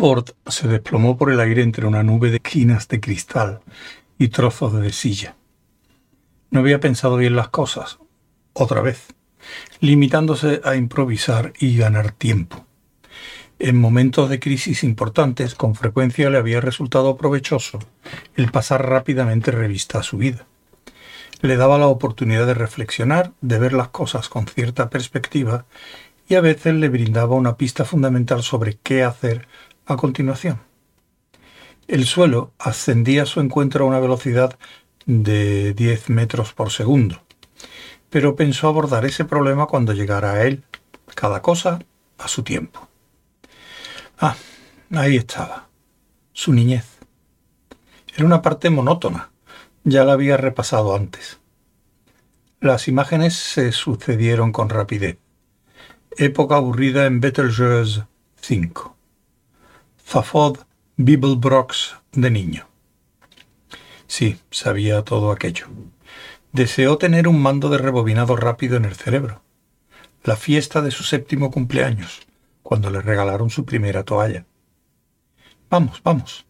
Ford se desplomó por el aire entre una nube de quinas de cristal y trozos de silla. No había pensado bien las cosas, otra vez, limitándose a improvisar y ganar tiempo. En momentos de crisis importantes, con frecuencia le había resultado provechoso el pasar rápidamente revista a su vida. Le daba la oportunidad de reflexionar, de ver las cosas con cierta perspectiva y a veces le brindaba una pista fundamental sobre qué hacer a continuación. El suelo ascendía a su encuentro a una velocidad de 10 metros por segundo, pero pensó abordar ese problema cuando llegara a él, cada cosa a su tiempo. Ah, ahí estaba. Su niñez. Era una parte monótona. Ya la había repasado antes. Las imágenes se sucedieron con rapidez. Época aburrida en Betelgeuse 5. Zafod Bibelbrox de niño. Sí, sabía todo aquello. Deseó tener un mando de rebobinado rápido en el cerebro. La fiesta de su séptimo cumpleaños cuando le regalaron su primera toalla. Vamos, vamos.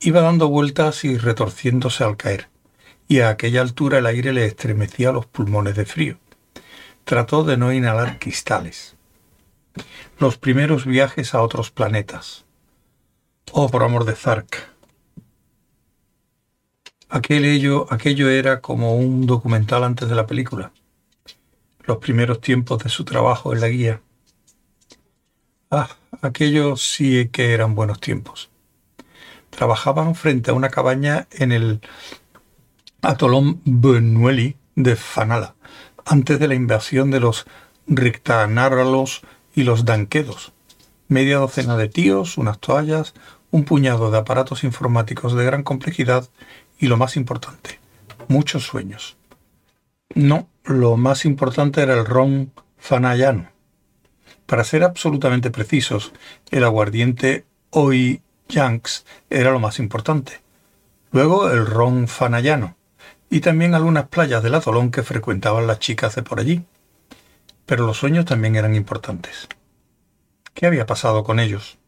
Iba dando vueltas y retorciéndose al caer, y a aquella altura el aire le estremecía los pulmones de frío. Trató de no inhalar cristales. Los primeros viajes a otros planetas. Oh, por amor de Zark. Aquello, aquello era como un documental antes de la película. Los primeros tiempos de su trabajo en la guía Ah, aquellos sí que eran buenos tiempos. Trabajaban frente a una cabaña en el atolón Benueli de Fanala, antes de la invasión de los Rictanaralos y los Danquedos. Media docena de tíos, unas toallas, un puñado de aparatos informáticos de gran complejidad y lo más importante, muchos sueños. No, lo más importante era el ron fanayano, para ser absolutamente precisos, el aguardiente Oi Yanks era lo más importante. Luego el ron fanayano y también algunas playas del atolón que frecuentaban las chicas de por allí. Pero los sueños también eran importantes. ¿Qué había pasado con ellos?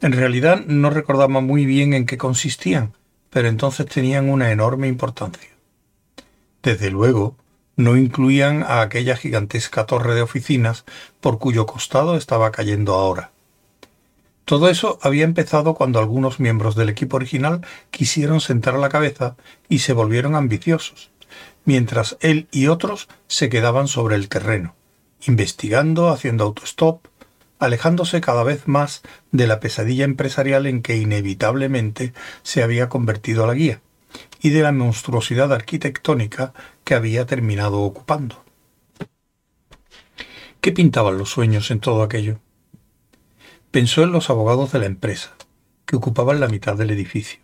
En realidad no recordaba muy bien en qué consistían, pero entonces tenían una enorme importancia. Desde luego, no incluían a aquella gigantesca torre de oficinas por cuyo costado estaba cayendo ahora. Todo eso había empezado cuando algunos miembros del equipo original quisieron sentar la cabeza y se volvieron ambiciosos, mientras él y otros se quedaban sobre el terreno, investigando, haciendo autostop, alejándose cada vez más de la pesadilla empresarial en que inevitablemente se había convertido la guía, y de la monstruosidad arquitectónica que había terminado ocupando. ¿Qué pintaban los sueños en todo aquello? Pensó en los abogados de la empresa, que ocupaban la mitad del edificio,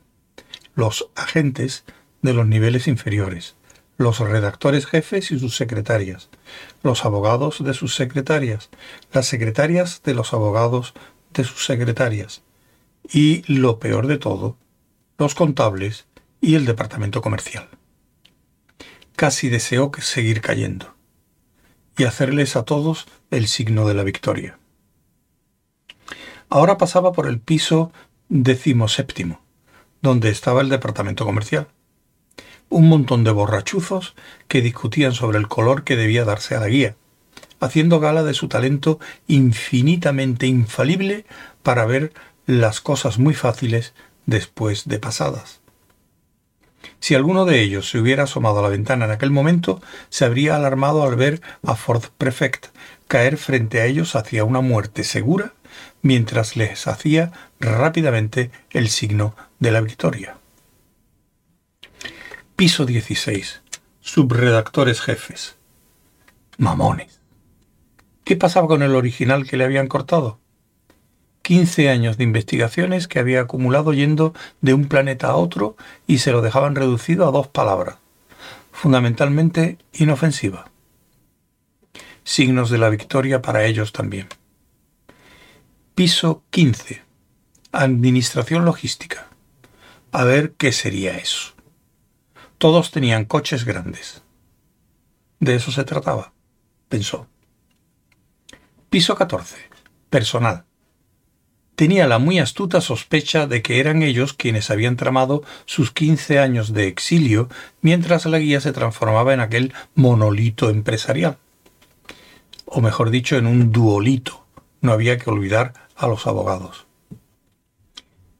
los agentes de los niveles inferiores, los redactores jefes y sus secretarias, los abogados de sus secretarias, las secretarias de los abogados de sus secretarias, y, lo peor de todo, los contables y el departamento comercial. Casi deseó seguir cayendo y hacerles a todos el signo de la victoria. Ahora pasaba por el piso decimoséptimo, donde estaba el departamento comercial. Un montón de borrachuzos que discutían sobre el color que debía darse a la guía, haciendo gala de su talento infinitamente infalible para ver las cosas muy fáciles después de pasadas. Si alguno de ellos se hubiera asomado a la ventana en aquel momento, se habría alarmado al ver a Ford Prefect caer frente a ellos hacia una muerte segura mientras les hacía rápidamente el signo de la victoria. Piso 16. Subredactores jefes. Mamones. ¿Qué pasaba con el original que le habían cortado? 15 años de investigaciones que había acumulado yendo de un planeta a otro y se lo dejaban reducido a dos palabras, fundamentalmente inofensiva. Signos de la victoria para ellos también. Piso 15. Administración logística. A ver qué sería eso. Todos tenían coches grandes. De eso se trataba, pensó. Piso 14. Personal tenía la muy astuta sospecha de que eran ellos quienes habían tramado sus quince años de exilio mientras la guía se transformaba en aquel monolito empresarial. O mejor dicho, en un duolito. No había que olvidar a los abogados.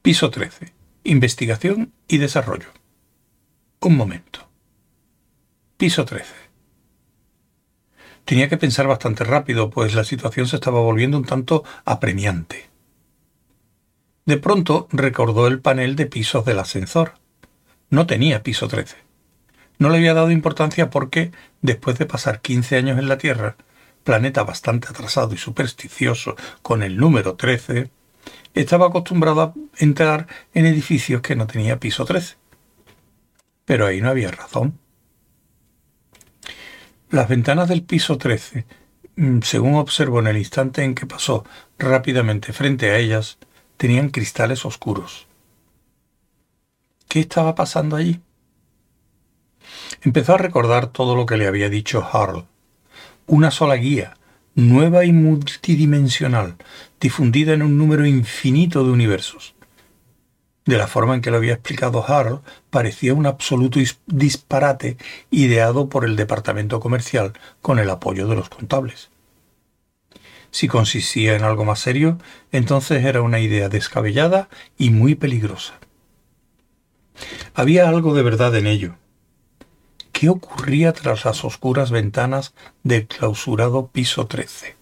Piso 13. Investigación y desarrollo. Un momento. Piso 13. Tenía que pensar bastante rápido, pues la situación se estaba volviendo un tanto apremiante. De pronto recordó el panel de pisos del ascensor. No tenía piso 13. No le había dado importancia porque, después de pasar 15 años en la Tierra, planeta bastante atrasado y supersticioso con el número 13, estaba acostumbrado a entrar en edificios que no tenía piso 13. Pero ahí no había razón. Las ventanas del piso 13, mm, según observó en el instante en que pasó rápidamente frente a ellas, tenían cristales oscuros. ¿Qué estaba pasando allí? Empezó a recordar todo lo que le había dicho Harl. Una sola guía, nueva y multidimensional, difundida en un número infinito de universos. De la forma en que lo había explicado Harl, parecía un absoluto disparate ideado por el departamento comercial con el apoyo de los contables. Si consistía en algo más serio, entonces era una idea descabellada y muy peligrosa. Había algo de verdad en ello. ¿Qué ocurría tras las oscuras ventanas del clausurado piso 13?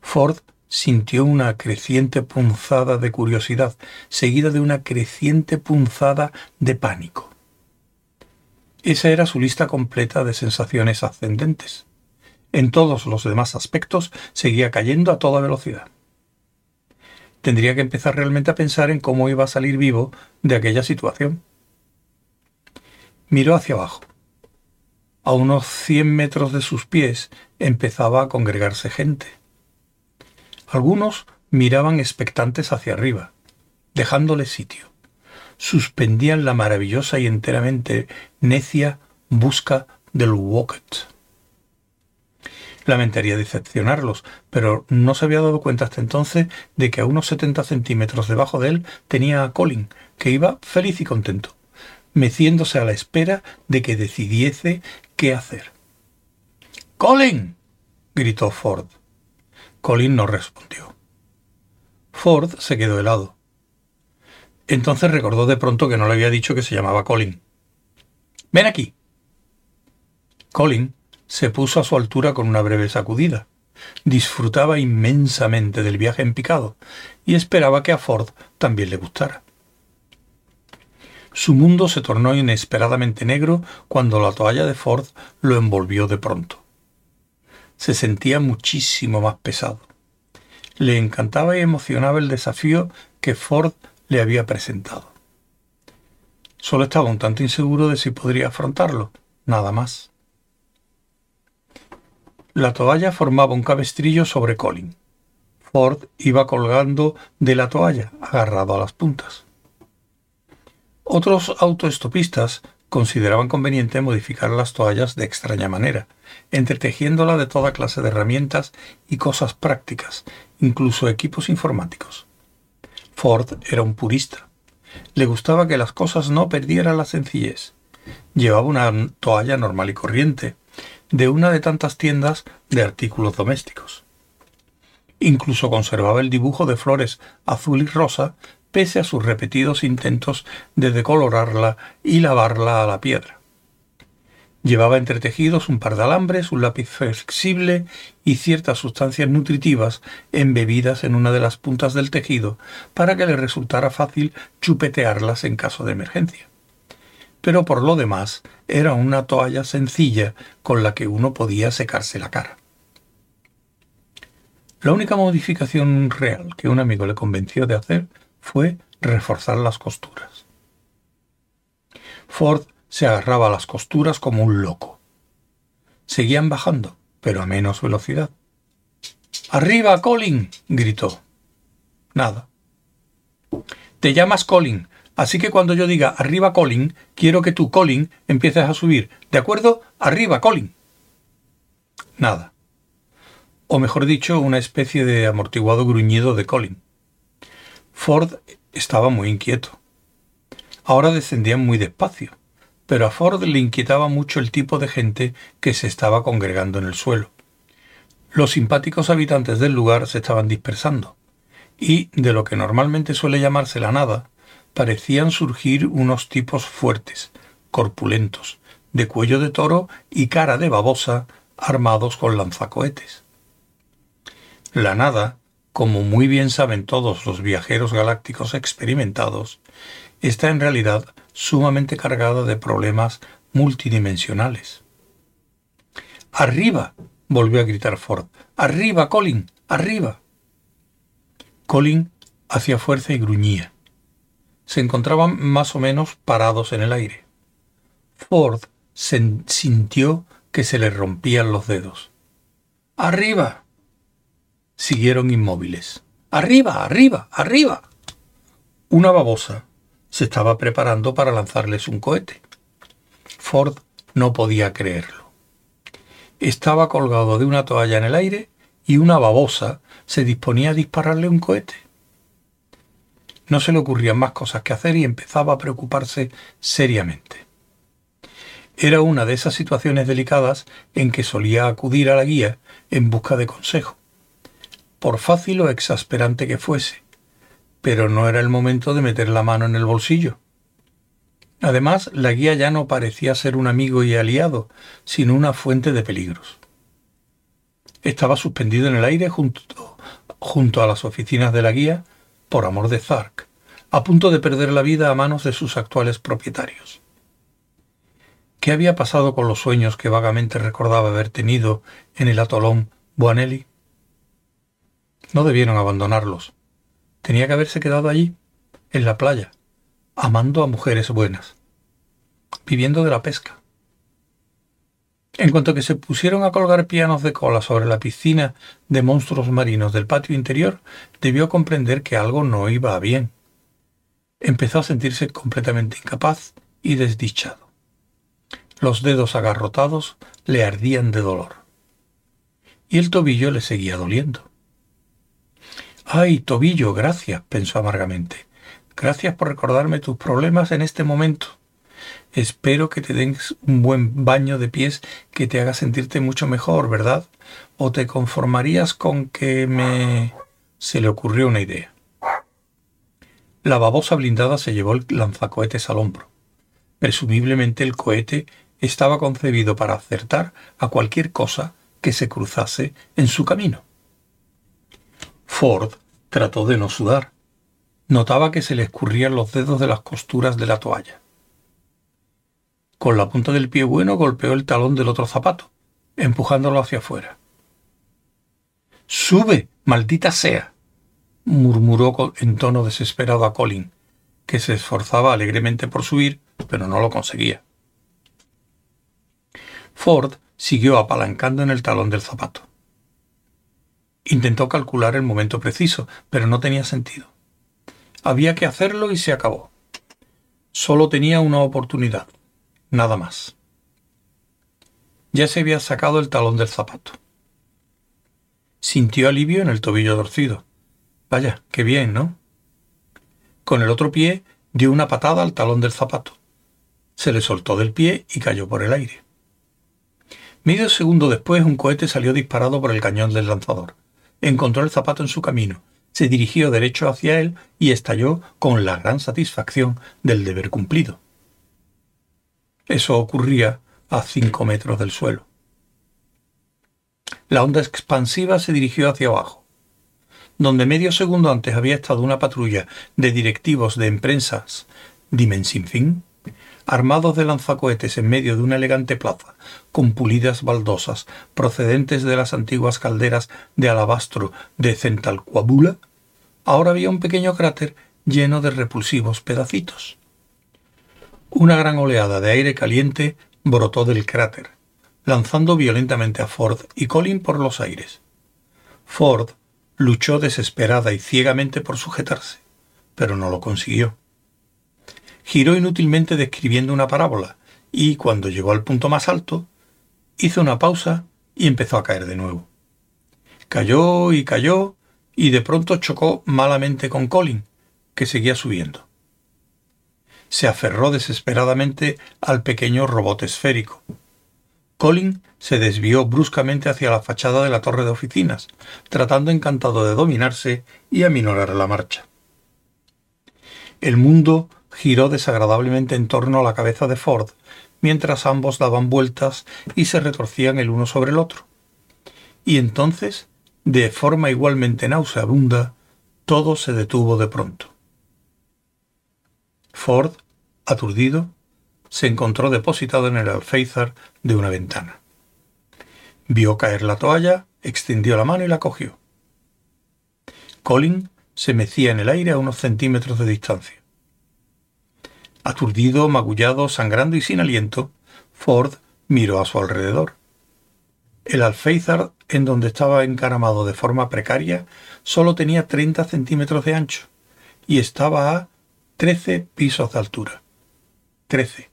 Ford sintió una creciente punzada de curiosidad, seguida de una creciente punzada de pánico. Esa era su lista completa de sensaciones ascendentes. En todos los demás aspectos seguía cayendo a toda velocidad. Tendría que empezar realmente a pensar en cómo iba a salir vivo de aquella situación. Miró hacia abajo. A unos cien metros de sus pies empezaba a congregarse gente. Algunos miraban expectantes hacia arriba, dejándole sitio. Suspendían la maravillosa y enteramente necia busca del Wocket. Lamentaría decepcionarlos, pero no se había dado cuenta hasta entonces de que a unos 70 centímetros debajo de él tenía a Colin, que iba feliz y contento, meciéndose a la espera de que decidiese qué hacer. Colin. gritó Ford. Colin no respondió. Ford se quedó helado. Entonces recordó de pronto que no le había dicho que se llamaba Colin. Ven aquí. Colin se puso a su altura con una breve sacudida. Disfrutaba inmensamente del viaje en picado y esperaba que a Ford también le gustara. Su mundo se tornó inesperadamente negro cuando la toalla de Ford lo envolvió de pronto. Se sentía muchísimo más pesado. Le encantaba y emocionaba el desafío que Ford le había presentado. Solo estaba un tanto inseguro de si podría afrontarlo, nada más. La toalla formaba un cabestrillo sobre Colin. Ford iba colgando de la toalla, agarrado a las puntas. Otros autoestopistas consideraban conveniente modificar las toallas de extraña manera, entretejiéndola de toda clase de herramientas y cosas prácticas, incluso equipos informáticos. Ford era un purista. Le gustaba que las cosas no perdieran la sencillez. Llevaba una toalla normal y corriente, de una de tantas tiendas de artículos domésticos. Incluso conservaba el dibujo de flores azul y rosa pese a sus repetidos intentos de decolorarla y lavarla a la piedra. Llevaba entretejidos un par de alambres, un lápiz flexible y ciertas sustancias nutritivas embebidas en una de las puntas del tejido para que le resultara fácil chupetearlas en caso de emergencia pero por lo demás era una toalla sencilla con la que uno podía secarse la cara. La única modificación real que un amigo le convenció de hacer fue reforzar las costuras. Ford se agarraba a las costuras como un loco. Seguían bajando, pero a menos velocidad. ¡Arriba, Colin! gritó. Nada. Te llamas Colin, Así que cuando yo diga arriba Colin, quiero que tú, Colin, empieces a subir. ¿De acuerdo? Arriba Colin. Nada. o mejor dicho, una especie de amortiguado gruñido de Colin. Ford estaba muy inquieto. Ahora descendían muy despacio, pero a Ford le inquietaba mucho el tipo de gente que se estaba congregando en el suelo. Los simpáticos habitantes del lugar se estaban dispersando, y de lo que normalmente suele llamarse la nada, parecían surgir unos tipos fuertes, corpulentos, de cuello de toro y cara de babosa, armados con lanzacohetes. La nada, como muy bien saben todos los viajeros galácticos experimentados, está en realidad sumamente cargada de problemas multidimensionales. ¡Arriba! volvió a gritar Ford. ¡Arriba, Colin! ¡Arriba! Colin hacía fuerza y gruñía. Se encontraban más o menos parados en el aire. Ford sintió que se le rompían los dedos. ¡Arriba! Siguieron inmóviles. ¡Arriba! ¡Arriba! ¡Arriba! Una babosa se estaba preparando para lanzarles un cohete. Ford no podía creerlo. Estaba colgado de una toalla en el aire y una babosa se disponía a dispararle un cohete. No se le ocurrían más cosas que hacer y empezaba a preocuparse seriamente. Era una de esas situaciones delicadas en que solía acudir a la guía en busca de consejo, por fácil o exasperante que fuese, pero no era el momento de meter la mano en el bolsillo. Además, la guía ya no parecía ser un amigo y aliado, sino una fuente de peligros. Estaba suspendido en el aire junto, a las oficinas de la guía por amor de Zark, a punto de perder la vida a manos de sus actuales propietarios. ¿Qué había pasado con los sueños que vagamente recordaba haber tenido en el atolón Buanelli? No debieron abandonarlos. Tenía que haberse quedado allí, en la playa, amando a mujeres buenas, viviendo de la pesca. En cuanto que se pusieron a colgar pianos de cola sobre la piscina de monstruos marinos del patio interior, debió comprender que algo no iba bien. Empezó a sentirse completamente incapaz y desdichado. Los dedos agarrotados le ardían de dolor. Y el tobillo le seguía doliendo. Ay, tobillo, gracias, pensó amargamente. Gracias por recordarme tus problemas en este momento. Espero que te des un buen baño de pies que te haga sentirte mucho mejor, ¿verdad? ¿O te conformarías con que me... se le ocurrió una idea. La babosa blindada se llevó el lanzacohetes al hombro. Presumiblemente el cohete estaba concebido para acertar a cualquier cosa que se cruzase en su camino. Ford trató de no sudar. Notaba que se le escurrían los dedos de las costuras de la toalla. Con la punta del pie bueno golpeó el talón del otro zapato, empujándolo hacia afuera. Sube, maldita sea, murmuró en tono desesperado a Colin, que se esforzaba alegremente por subir, pero no lo conseguía. Ford siguió apalancando en el talón del zapato. Intentó calcular el momento preciso, pero no tenía sentido. Había que hacerlo y se acabó. Solo tenía una oportunidad, nada más. Ya se había sacado el talón del zapato. Sintió alivio en el tobillo torcido. Vaya, qué bien, ¿no? Con el otro pie dio una patada al talón del zapato. Se le soltó del pie y cayó por el aire. Medio segundo después un cohete salió disparado por el cañón del lanzador. Encontró el zapato en su camino, se dirigió derecho hacia él y estalló con la gran satisfacción del deber cumplido. Eso ocurría a cinco metros del suelo. La onda expansiva se dirigió hacia abajo. Donde medio segundo antes había estado una patrulla de directivos de empresas Dimensin armados de lanzacohetes en medio de una elegante plaza, con pulidas baldosas procedentes de las antiguas calderas de alabastro de Centalcoabula, ahora había un pequeño cráter lleno de repulsivos pedacitos. Una gran oleada de aire caliente brotó del cráter, lanzando violentamente a Ford y Colin por los aires. Ford luchó desesperada y ciegamente por sujetarse, pero no lo consiguió giró inútilmente describiendo una parábola y, cuando llegó al punto más alto, hizo una pausa y empezó a caer de nuevo. Cayó y cayó y de pronto chocó malamente con Colin, que seguía subiendo. Se aferró desesperadamente al pequeño robot esférico. Colin se desvió bruscamente hacia la fachada de la torre de oficinas, tratando encantado de dominarse y aminorar la marcha. El mundo giró desagradablemente en torno a la cabeza de Ford, mientras ambos daban vueltas y se retorcían el uno sobre el otro. Y entonces, de forma igualmente nauseabunda, todo se detuvo de pronto. Ford, aturdido, se encontró depositado en el alféizar de una ventana. Vio caer la toalla, extendió la mano y la cogió. Colin se mecía en el aire a unos centímetros de distancia. Aturdido, magullado, sangrando y sin aliento, Ford miró a su alrededor. El alféizar en donde estaba encaramado de forma precaria solo tenía 30 centímetros de ancho y estaba a 13 pisos de altura. 13.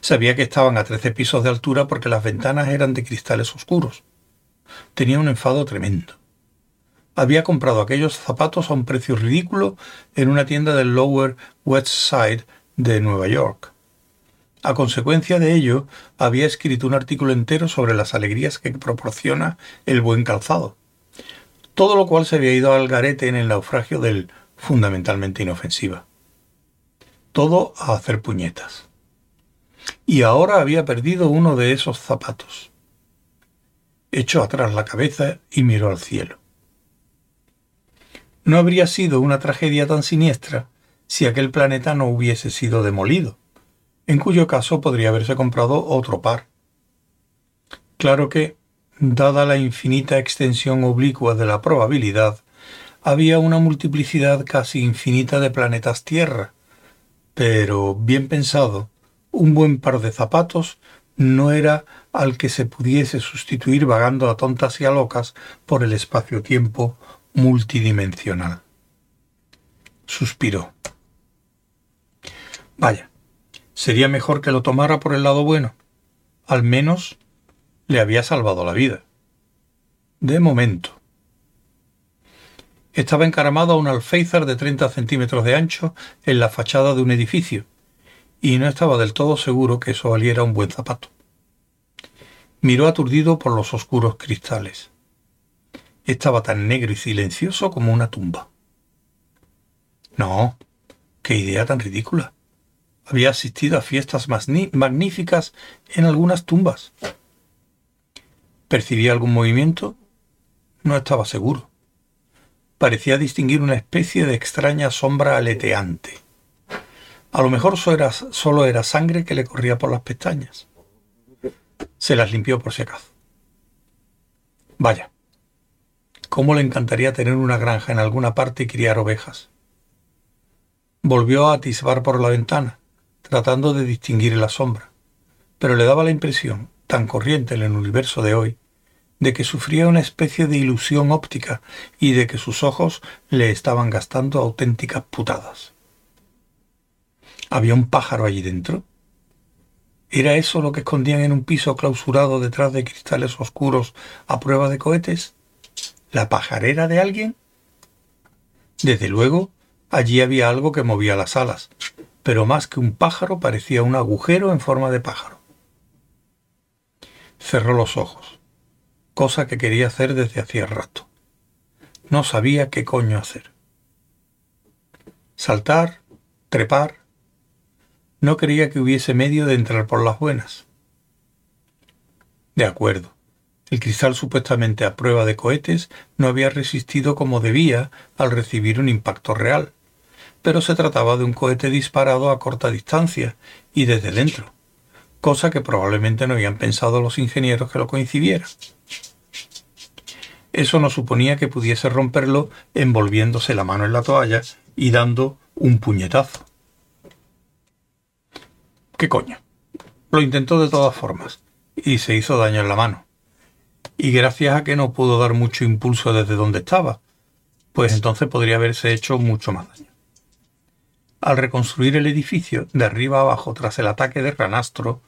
Sabía que estaban a 13 pisos de altura porque las ventanas eran de cristales oscuros. Tenía un enfado tremendo. Había comprado aquellos zapatos a un precio ridículo en una tienda del Lower West Side de Nueva York. A consecuencia de ello, había escrito un artículo entero sobre las alegrías que proporciona el buen calzado. Todo lo cual se había ido al garete en el naufragio del fundamentalmente inofensiva. Todo a hacer puñetas y ahora había perdido uno de esos zapatos. Echó atrás la cabeza y miró al cielo. No habría sido una tragedia tan siniestra si aquel planeta no hubiese sido demolido, en cuyo caso podría haberse comprado otro par. Claro que, dada la infinita extensión oblicua de la probabilidad, había una multiplicidad casi infinita de planetas Tierra, pero, bien pensado, un buen par de zapatos no era al que se pudiese sustituir vagando a tontas y a locas por el espacio-tiempo multidimensional. Suspiró. Vaya, sería mejor que lo tomara por el lado bueno. Al menos le había salvado la vida. De momento. Estaba encaramado a un alféizar de 30 centímetros de ancho en la fachada de un edificio, y no estaba del todo seguro que eso valiera un buen zapato. Miró aturdido por los oscuros cristales. Estaba tan negro y silencioso como una tumba. No, qué idea tan ridícula. Había asistido a fiestas magníficas en algunas tumbas. ¿Percibía algún movimiento? No estaba seguro. Parecía distinguir una especie de extraña sombra aleteante. A lo mejor solo era, sangre que le corría por las pestañas. Se las limpió por si acaso. Vaya, cómo le encantaría tener una granja en alguna parte y criar ovejas. Volvió a atisbar por la ventana, tratando de distinguir la sombra, pero le daba la impresión, tan corriente en el universo de hoy, de que sufría una especie de ilusión óptica y de que sus ojos le estaban gastando auténticas putadas. ¿Había un pájaro allí dentro? ¿Era eso lo que escondían en un piso clausurado detrás de cristales oscuros a prueba de cohetes? ¿La pajarera de alguien? Desde luego, allí había algo que movía las alas, pero más que un pájaro parecía un agujero en forma de pájaro. Cerró los ojos, cosa que quería hacer desde hacía rato. No sabía qué coño hacer. Saltar, trepar, no creía que hubiese medio de entrar por las buenas. De acuerdo. El cristal supuestamente a prueba de cohetes no había resistido como debía al recibir un impacto real, pero se trataba de un cohete disparado a corta distancia y desde dentro, cosa que probablemente no habían pensado los ingenieros que lo coincidieran. Eso no suponía que pudiese romperlo envolviéndose la mano en la toalla y dando un puñetazo. ¿Qué coño? Lo intentó de todas formas y se hizo daño en la mano. Y gracias a que no pudo dar mucho impulso desde donde estaba, pues entonces podría haberse hecho mucho más daño. Al reconstruir el edificio de arriba abajo tras el ataque de Ranastro,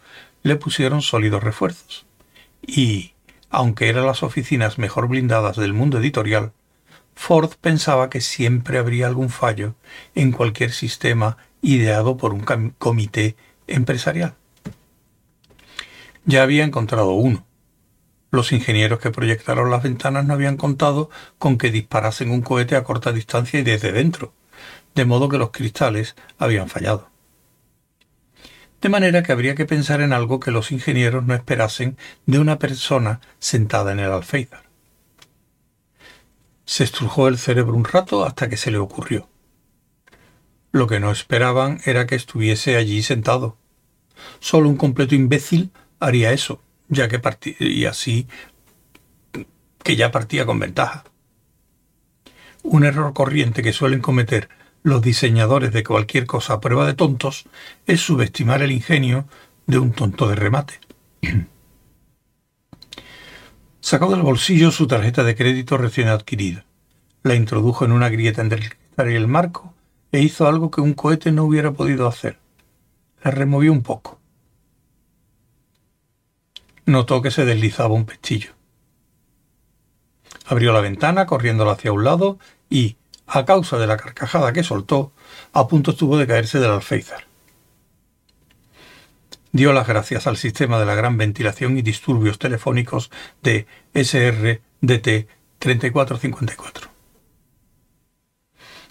le pusieron sólidos refuerzos. Y, aunque eran las oficinas mejor blindadas del mundo editorial, Ford pensaba que siempre habría algún fallo en cualquier sistema ideado por un comité empresarial. Ya había encontrado uno. Los ingenieros que proyectaron las ventanas no habían contado con que disparasen un cohete a corta distancia y desde dentro, de modo que los cristales habían fallado. De manera que habría que pensar en algo que los ingenieros no esperasen de una persona sentada en el alféizar. Se estrujó el cerebro un rato hasta que se le ocurrió. Lo que no esperaban era que estuviese allí sentado. Solo un completo imbécil haría eso, ya que y así que ya partía con ventaja. Un error corriente que suelen cometer los diseñadores de cualquier cosa a prueba de tontos es subestimar el ingenio de un tonto de remate. Sacó del bolsillo su tarjeta de crédito recién adquirida, la introdujo en una grieta entre el cristal y el marco e hizo algo que un cohete no hubiera podido hacer. La removió un poco. Notó que se deslizaba un pestillo. Abrió la ventana corriéndola hacia un lado y, a causa de la carcajada que soltó, a punto estuvo de caerse del alféizar. Dio las gracias al sistema de la gran ventilación y disturbios telefónicos de SRDT 3454.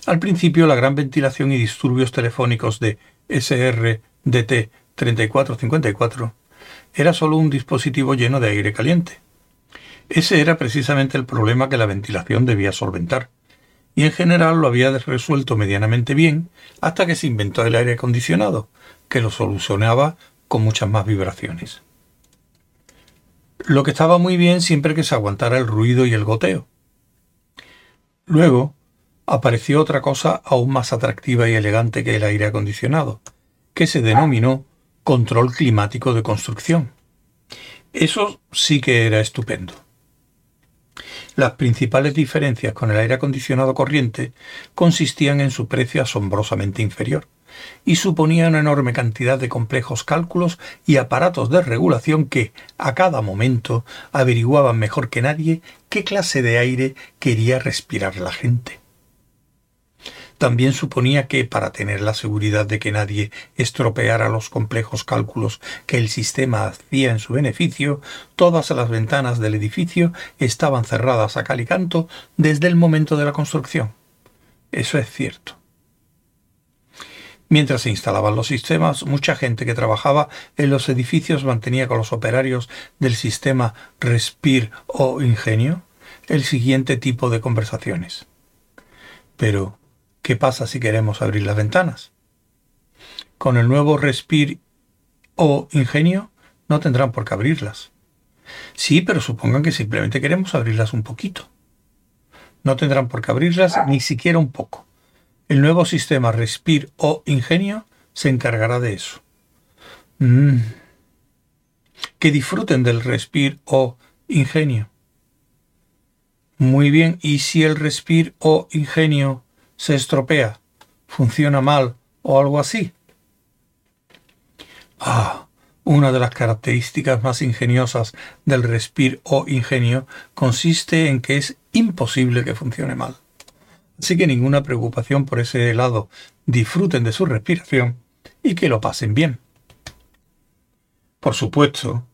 Al principio, la gran ventilación y disturbios telefónicos de SRDT 3454 era solo un dispositivo lleno de aire caliente. Ese era precisamente el problema que la ventilación debía solventar y en general lo había resuelto medianamente bien hasta que se inventó el aire acondicionado, que lo solucionaba con muchas más vibraciones. Lo que estaba muy bien siempre que se aguantara el ruido y el goteo. Luego apareció otra cosa aún más atractiva y elegante que el aire acondicionado, que se denominó control climático de construcción. Eso sí que era estupendo. Las principales diferencias con el aire acondicionado corriente consistían en su precio asombrosamente inferior y suponía una enorme cantidad de complejos cálculos y aparatos de regulación que, a cada momento, averiguaban mejor que nadie qué clase de aire quería respirar la gente también suponía que, para tener la seguridad de que nadie estropeara los complejos cálculos que el sistema hacía en su beneficio, todas las ventanas del edificio estaban cerradas a cal y canto desde el momento de la construcción. Eso es cierto. Mientras se instalaban los sistemas, mucha gente que trabajaba en los edificios mantenía con los operarios del sistema Respir o Ingenio el siguiente tipo de conversaciones. Pero, ¿Qué pasa si queremos abrir las ventanas? Con el nuevo Respir o Ingenio no tendrán por qué abrirlas. Sí, pero supongan que simplemente queremos abrirlas un poquito. No tendrán por qué abrirlas ni siquiera un poco. El nuevo sistema Respir o Ingenio se encargará de eso. Mm. Que disfruten del Respir o Ingenio. Muy bien, ¿y si el Respir o Ingenio se estropea, funciona mal o algo así. Ah, una de las características más ingeniosas del respir o ingenio consiste en que es imposible que funcione mal. Así que ninguna preocupación por ese lado. Disfruten de su respiración y que lo pasen bien. Por supuesto,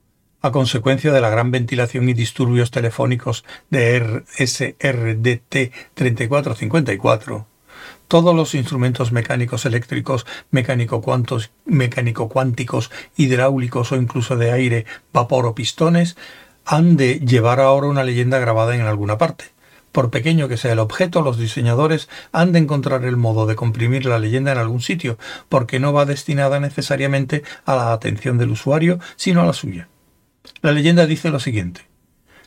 a consecuencia de la gran ventilación y disturbios telefónicos de SRDT 3454, todos los instrumentos mecánicos eléctricos, mecánico-cuánticos, hidráulicos o incluso de aire, vapor o pistones, han de llevar ahora una leyenda grabada en alguna parte. Por pequeño que sea el objeto, los diseñadores han de encontrar el modo de comprimir la leyenda en algún sitio, porque no va destinada necesariamente a la atención del usuario, sino a la suya. La leyenda dice lo siguiente.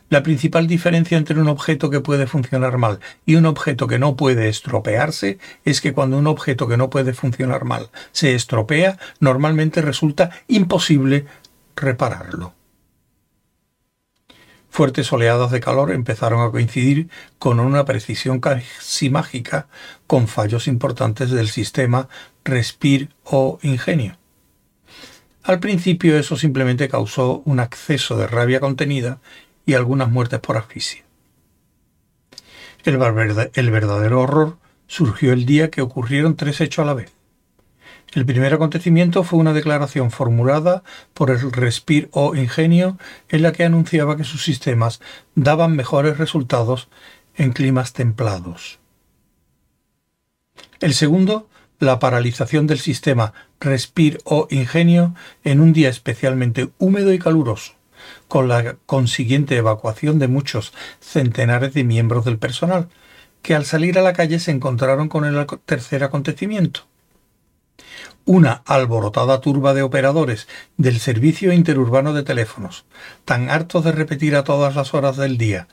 La principal diferencia entre un objeto que puede funcionar mal y un objeto que no puede estropearse es que cuando un objeto que no puede funcionar mal se estropea, normalmente resulta imposible repararlo. Fuertes oleadas de calor empezaron a coincidir con una precisión casi mágica con fallos importantes del sistema Respir o Ingenio. Al principio eso simplemente causó un acceso de rabia contenida y algunas muertes por asfixia. El, verdadero horror surgió el día que ocurrieron tres hechos a la vez. El primer acontecimiento fue una declaración formulada por el Respir o Ingenio en la que anunciaba que sus sistemas daban mejores resultados en climas templados. El segundo, la paralización del sistema Respir o Ingenio en un día especialmente húmedo y caluroso, con la consiguiente evacuación de muchos centenares de miembros del personal, que al salir a la calle se encontraron con el tercer acontecimiento. Una alborotada turba de operadores del Servicio Interurbano de Teléfonos, tan hartos de repetir a todas las horas del día,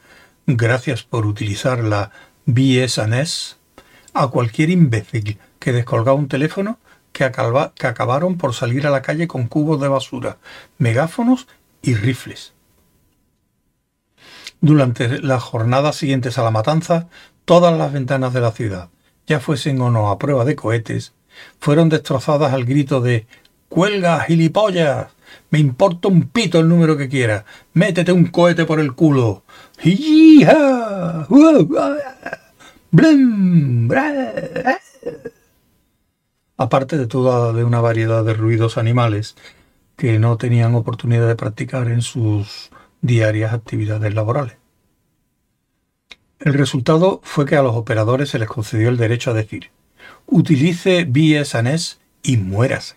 gracias por utilizar la BSNS, a cualquier imbécil que descolgaba un teléfono que, que acabaron por salir a la calle con cubos de basura, megáfonos y rifles. Durante las jornadas siguientes a la matanza, todas las ventanas de la ciudad, ya fuesen o no a prueba de cohetes, fueron destrozadas al grito de ¡Cuelga, gilipollas! Me importa un pito el número que quieras. Métete un cohete por el culo. Aparte de toda de una variedad de ruidos animales que no tenían oportunidad de practicar en sus diarias actividades laborales. El resultado fue que a los operadores se les concedió el derecho a decir utilice BSNS y muérase.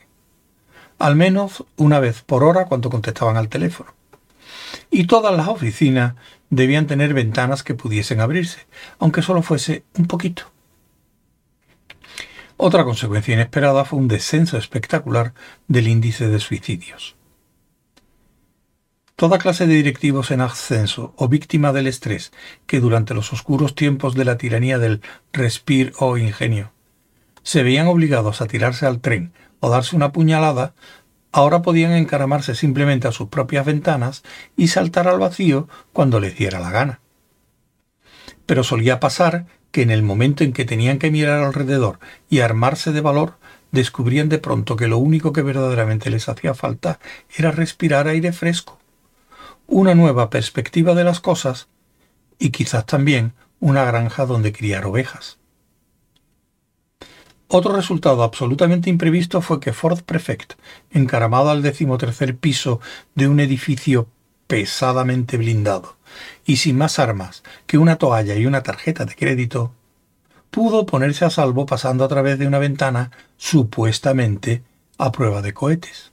Al menos una vez por hora cuando contestaban al teléfono. Y todas las oficinas debían tener ventanas que pudiesen abrirse, aunque solo fuese un poquito. Otra consecuencia inesperada fue un descenso espectacular del índice de suicidios. Toda clase de directivos en ascenso o víctima del estrés que durante los oscuros tiempos de la tiranía del respir o ingenio se veían obligados a tirarse al tren o darse una puñalada, ahora podían encaramarse simplemente a sus propias ventanas y saltar al vacío cuando les diera la gana. Pero solía pasar que en el momento en que tenían que mirar alrededor y armarse de valor, descubrían de pronto que lo único que verdaderamente les hacía falta era respirar aire fresco, una nueva perspectiva de las cosas y quizás también una granja donde criar ovejas. Otro resultado absolutamente imprevisto fue que Ford Prefect, encaramado al decimotercer piso de un edificio pesadamente blindado, y sin más armas que una toalla y una tarjeta de crédito, pudo ponerse a salvo pasando a través de una ventana supuestamente a prueba de cohetes.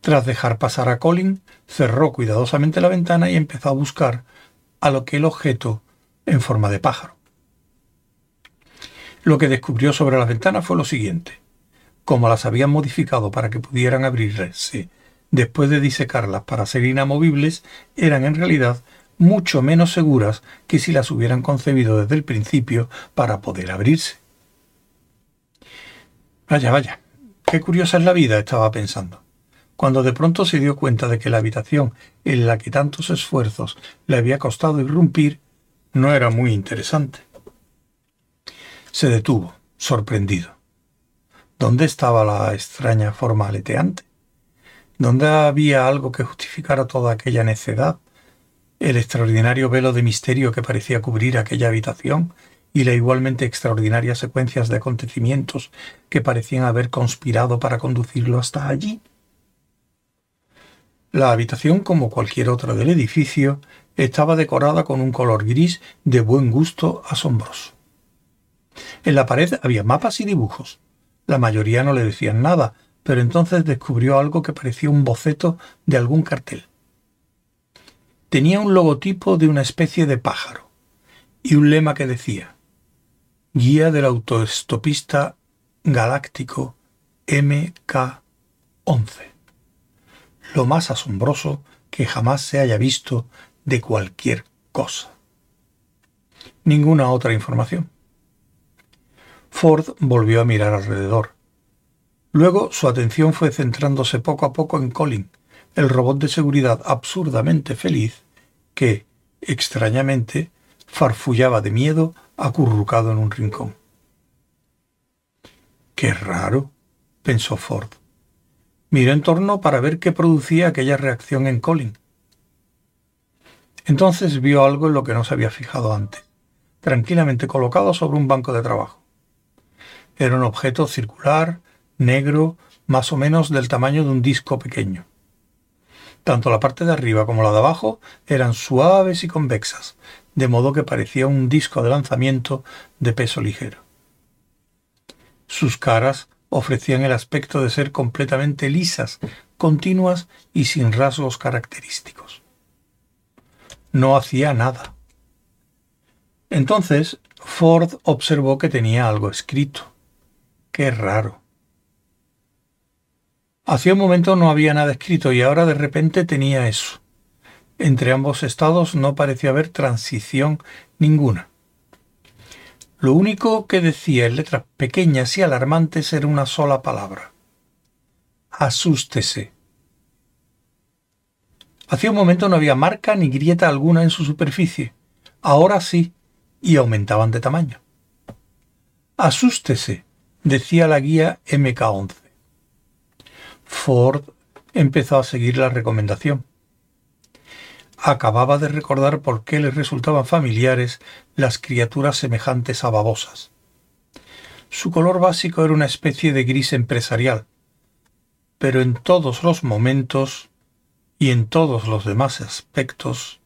Tras dejar pasar a Colin, cerró cuidadosamente la ventana y empezó a buscar a lo que el objeto en forma de pájaro. Lo que descubrió sobre las ventanas fue lo siguiente. Como las habían modificado para que pudieran abrirse después de disecarlas para ser inamovibles, eran en realidad mucho menos seguras que si las hubieran concebido desde el principio para poder abrirse. Vaya, vaya, qué curiosa es la vida, estaba pensando, cuando de pronto se dio cuenta de que la habitación en la que tantos esfuerzos le había costado irrumpir no era muy interesante. Se detuvo, sorprendido. ¿Dónde estaba la extraña forma aleteante? ¿Dónde había algo que justificara toda aquella necedad? El extraordinario velo de misterio que parecía cubrir aquella habitación y la igualmente extraordinaria secuencias de acontecimientos que parecían haber conspirado para conducirlo hasta allí. La habitación, como cualquier otra del edificio, estaba decorada con un color gris de buen gusto asombroso. En la pared había mapas y dibujos. La mayoría no le decían nada, pero entonces descubrió algo que parecía un boceto de algún cartel. Tenía un logotipo de una especie de pájaro y un lema que decía Guía del autoestopista galáctico MK-11. Lo más asombroso que jamás se haya visto de cualquier cosa. Ninguna otra información. Ford volvió a mirar alrededor. Luego su atención fue centrándose poco a poco en Colin, el robot de seguridad absurdamente feliz que, extrañamente, farfullaba de miedo acurrucado en un rincón. Qué raro, pensó Ford. Miró en torno para ver qué producía aquella reacción en Colin. Entonces vio algo en lo que no se había fijado antes, tranquilamente colocado sobre un banco de trabajo. Era un objeto circular, negro, más o menos del tamaño de un disco pequeño. Tanto la parte de arriba como la de abajo eran suaves y convexas, de modo que parecía un disco de lanzamiento de peso ligero. Sus caras ofrecían el aspecto de ser completamente lisas, continuas y sin rasgos característicos. No hacía nada. Entonces Ford observó que tenía algo escrito. Qué raro. Hacía un momento no había nada escrito y ahora de repente tenía eso. Entre ambos estados no parecía haber transición ninguna. Lo único que decía en letras pequeñas y alarmantes era una sola palabra. Asústese. Hacía un momento no había marca ni grieta alguna en su superficie. Ahora sí, y aumentaban de tamaño. Asústese, decía la guía MK11. Ford empezó a seguir la recomendación. Acababa de recordar por qué le resultaban familiares las criaturas semejantes a babosas. Su color básico era una especie de gris empresarial, pero en todos los momentos y en todos los demás aspectos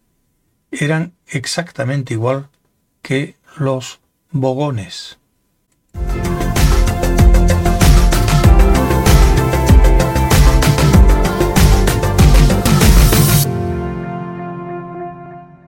eran exactamente igual que los bogones.